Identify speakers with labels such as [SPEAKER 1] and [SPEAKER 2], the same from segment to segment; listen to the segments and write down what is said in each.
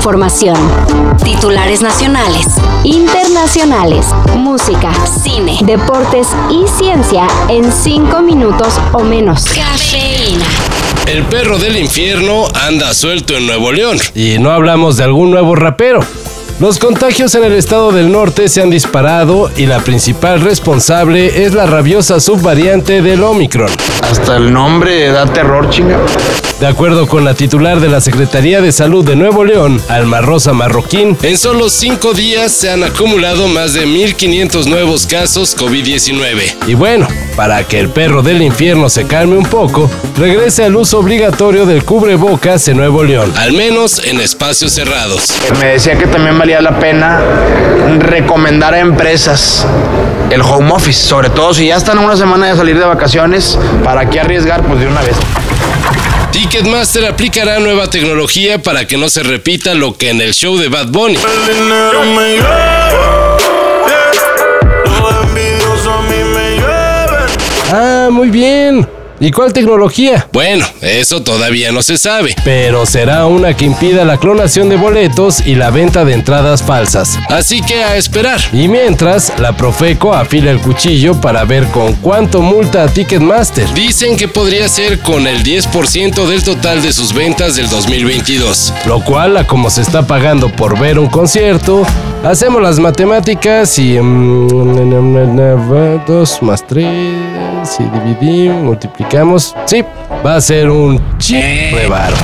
[SPEAKER 1] información. Titulares nacionales, internacionales, música, cine, deportes y ciencia en 5 minutos o menos. Cafeína.
[SPEAKER 2] El perro del infierno anda suelto en Nuevo León. Y no hablamos de algún nuevo rapero. Los contagios en el estado del norte se han disparado y la principal responsable es la rabiosa subvariante del Omicron.
[SPEAKER 3] Hasta el nombre da terror, chinga.
[SPEAKER 2] De acuerdo con la titular de la Secretaría de Salud de Nuevo León, Alma Rosa Marroquín, en solo cinco días se han acumulado más de 1.500 nuevos casos COVID-19. Y bueno, para que el perro del infierno se calme un poco, regrese al uso obligatorio del cubrebocas en Nuevo León, al menos en espacios cerrados.
[SPEAKER 3] Me decía que también valía la pena recomendar a empresas el home office, sobre todo si ya están una semana de salir de vacaciones, ¿para qué arriesgar? Pues de una vez.
[SPEAKER 2] Ticketmaster aplicará nueva tecnología para que no se repita lo que en el show de Bad Bunny. Ah, muy bien. ¿Y cuál tecnología? Bueno, eso todavía no se sabe, pero será una que impida la clonación de boletos y la venta de entradas falsas. Así que a esperar. Y mientras, la Profeco afila el cuchillo para ver con cuánto multa a Ticketmaster. Dicen que podría ser con el 10% del total de sus ventas del 2022. Lo cual, a como se está pagando por ver un concierto, hacemos las matemáticas y... 2 más 3 y dividimos, multiplicamos Sí, va a ser un rebaro.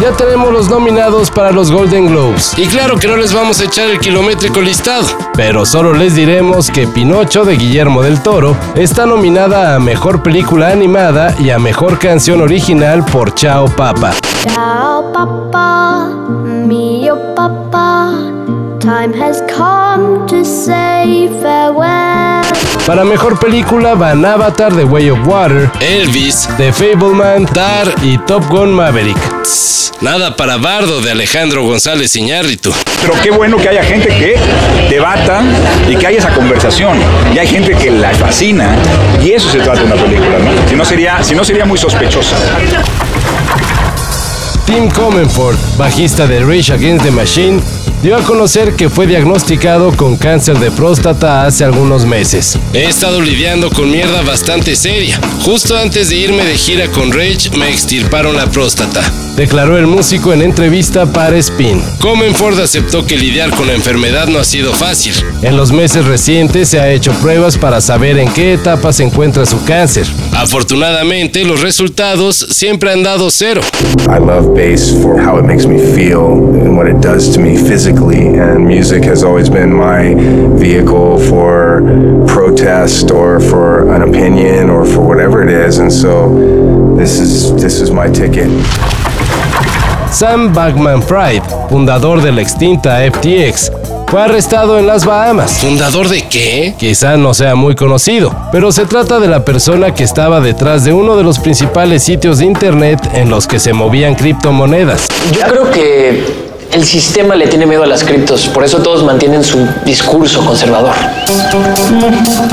[SPEAKER 2] Ya tenemos los nominados para los Golden Globes. Y claro que no les vamos a echar el kilométrico listado, pero solo les diremos que Pinocho de Guillermo del Toro está nominada a Mejor Película Animada y a Mejor Canción Original por Chao Papa. Chao Papa, mío Papa, time has come to say farewell. Para mejor película van Avatar The Way of Water, Elvis, The Fableman, Tar y Top Gun Maverick. nada para Bardo de Alejandro González Iñárritu.
[SPEAKER 4] Pero qué bueno que haya gente que debata y que haya esa conversación. Y hay gente que la fascina y eso se trata de una película, ¿no? Si no sería, si no sería muy sospechosa.
[SPEAKER 2] Tim Comenford, bajista de Rage Against the Machine, dio a conocer que fue diagnosticado con cáncer de próstata hace algunos meses. He estado lidiando con mierda bastante seria. Justo antes de irme de gira con Rage me extirparon la próstata declaró el músico en entrevista para Spin. Comenford aceptó que lidiar con la enfermedad no ha sido fácil. En los meses recientes se ha hecho pruebas para saber en qué etapa se encuentra su cáncer. Afortunadamente, los resultados siempre han dado cero. I love bass for how it makes me feel and what it does to me physically, and music has always been my vehicle for protest or for an opinion or for whatever it is, and so this is this is my ticket. Sam Bagman Fried, fundador de la extinta FTX, fue arrestado en las Bahamas. ¿Fundador de qué? Quizá no sea muy conocido, pero se trata de la persona que estaba detrás de uno de los principales sitios de internet en los que se movían criptomonedas.
[SPEAKER 5] Yo creo que el sistema le tiene miedo a las criptos, por eso todos mantienen su discurso conservador.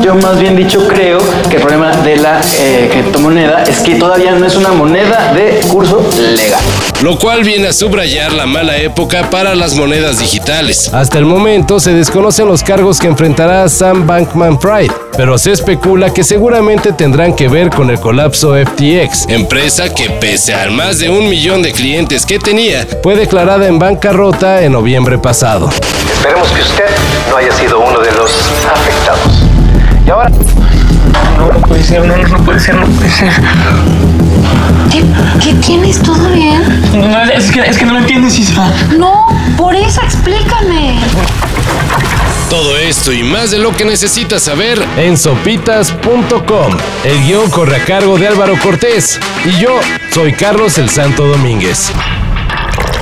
[SPEAKER 6] Yo más bien dicho creo que el problema de la eh, criptomoneda es que todavía no es una moneda de curso legal.
[SPEAKER 2] Lo cual viene a subrayar la mala época para las monedas digitales. Hasta el momento se desconocen los cargos que enfrentará Sam Bankman Fried, pero se especula que seguramente tendrán que ver con el colapso FTX, empresa que pese al más de un millón de clientes que tenía, fue declarada en banca rota en noviembre pasado.
[SPEAKER 7] Esperemos que usted no haya sido uno de los afectados. Y ahora...
[SPEAKER 6] No, no puede ser, no, no puede ser, no puede ser.
[SPEAKER 8] ¿Qué, ¿Qué, tienes? ¿Todo bien?
[SPEAKER 6] No, es, que, es que no lo entiendes, Isra.
[SPEAKER 8] No, por eso explícame.
[SPEAKER 2] Todo esto y más de lo que necesitas saber en sopitas.com. El guion corre a cargo de Álvaro Cortés y yo soy Carlos el Santo Domínguez.